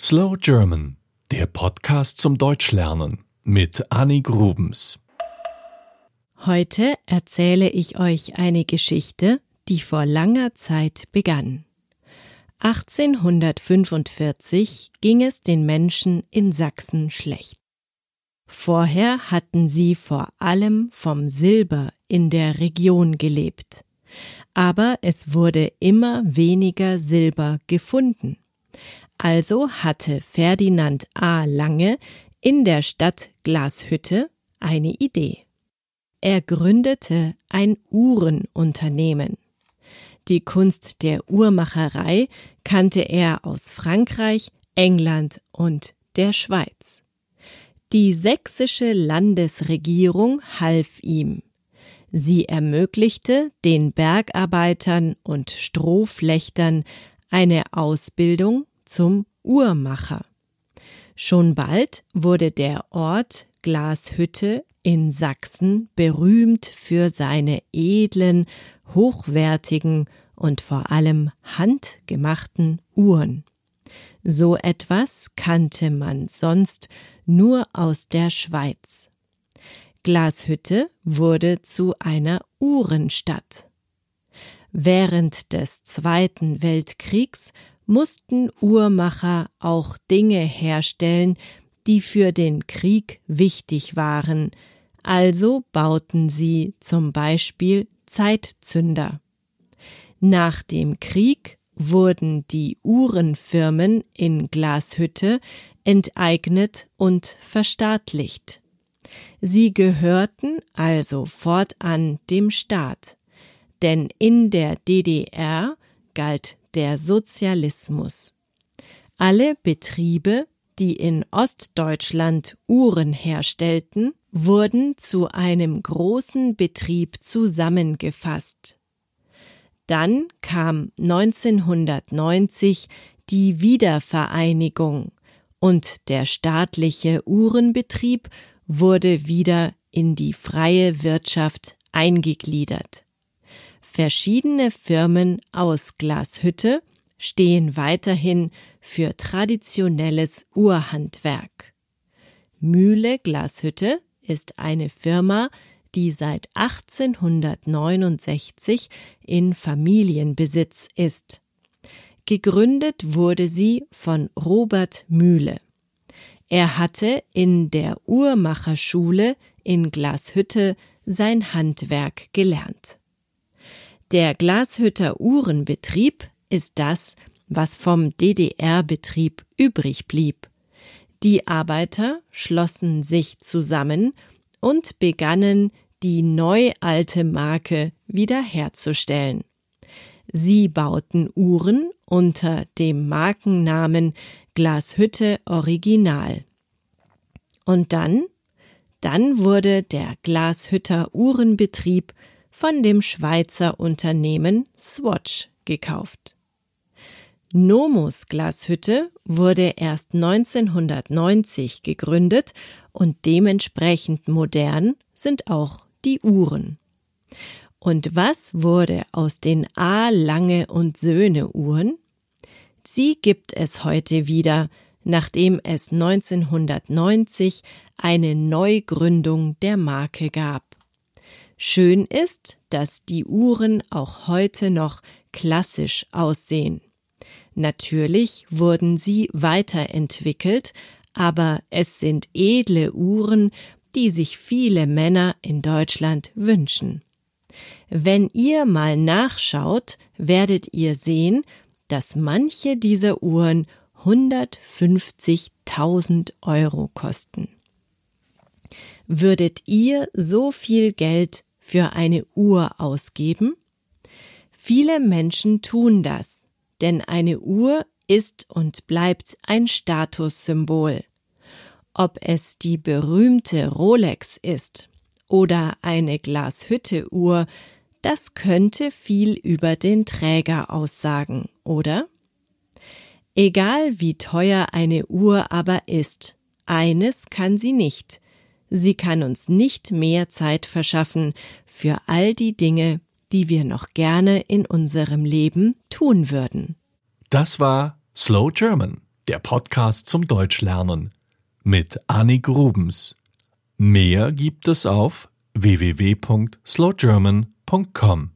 Slow German, der Podcast zum Deutschlernen mit Annie Grubens. Heute erzähle ich euch eine Geschichte, die vor langer Zeit begann. 1845 ging es den Menschen in Sachsen schlecht. Vorher hatten sie vor allem vom Silber in der Region gelebt. Aber es wurde immer weniger Silber gefunden. Also hatte Ferdinand A. Lange in der Stadt Glashütte eine Idee. Er gründete ein Uhrenunternehmen. Die Kunst der Uhrmacherei kannte er aus Frankreich, England und der Schweiz. Die sächsische Landesregierung half ihm. Sie ermöglichte den Bergarbeitern und Strohflechtern eine Ausbildung zum Uhrmacher. Schon bald wurde der Ort Glashütte in Sachsen berühmt für seine edlen, hochwertigen und vor allem handgemachten Uhren. So etwas kannte man sonst nur aus der Schweiz. Glashütte wurde zu einer Uhrenstadt. Während des Zweiten Weltkriegs mussten Uhrmacher auch Dinge herstellen, die für den Krieg wichtig waren, also bauten sie zum Beispiel Zeitzünder. Nach dem Krieg wurden die Uhrenfirmen in Glashütte enteignet und verstaatlicht. Sie gehörten also fortan dem Staat, denn in der DDR galt der Sozialismus. Alle Betriebe, die in Ostdeutschland Uhren herstellten, wurden zu einem großen Betrieb zusammengefasst. Dann kam 1990 die Wiedervereinigung und der staatliche Uhrenbetrieb wurde wieder in die freie Wirtschaft eingegliedert. Verschiedene Firmen aus Glashütte stehen weiterhin für traditionelles Uhrhandwerk. Mühle Glashütte ist eine Firma, die seit 1869 in Familienbesitz ist. Gegründet wurde sie von Robert Mühle. Er hatte in der Uhrmacherschule in Glashütte sein Handwerk gelernt. Der Glashütter Uhrenbetrieb ist das, was vom DDR-Betrieb übrig blieb. Die Arbeiter schlossen sich zusammen und begannen, die neu alte Marke wiederherzustellen. Sie bauten Uhren unter dem Markennamen Glashütte Original. Und dann, dann wurde der Glashütter Uhrenbetrieb von dem Schweizer Unternehmen Swatch gekauft. Nomus Glashütte wurde erst 1990 gegründet und dementsprechend modern sind auch die Uhren. Und was wurde aus den A. Lange und Söhne Uhren? Sie gibt es heute wieder, nachdem es 1990 eine Neugründung der Marke gab. Schön ist, dass die Uhren auch heute noch klassisch aussehen. Natürlich wurden sie weiterentwickelt, aber es sind edle Uhren, die sich viele Männer in Deutschland wünschen. Wenn ihr mal nachschaut, werdet ihr sehen, dass manche dieser Uhren 150.000 Euro kosten. Würdet ihr so viel Geld für eine Uhr ausgeben? Viele Menschen tun das, denn eine Uhr ist und bleibt ein Statussymbol. Ob es die berühmte Rolex ist oder eine Glashütte-Uhr, das könnte viel über den Träger aussagen, oder? Egal wie teuer eine Uhr aber ist, eines kann sie nicht, Sie kann uns nicht mehr Zeit verschaffen für all die Dinge, die wir noch gerne in unserem Leben tun würden. Das war Slow German, der Podcast zum Deutschlernen mit Annik Rubens. Mehr gibt es auf www.slowgerman.com.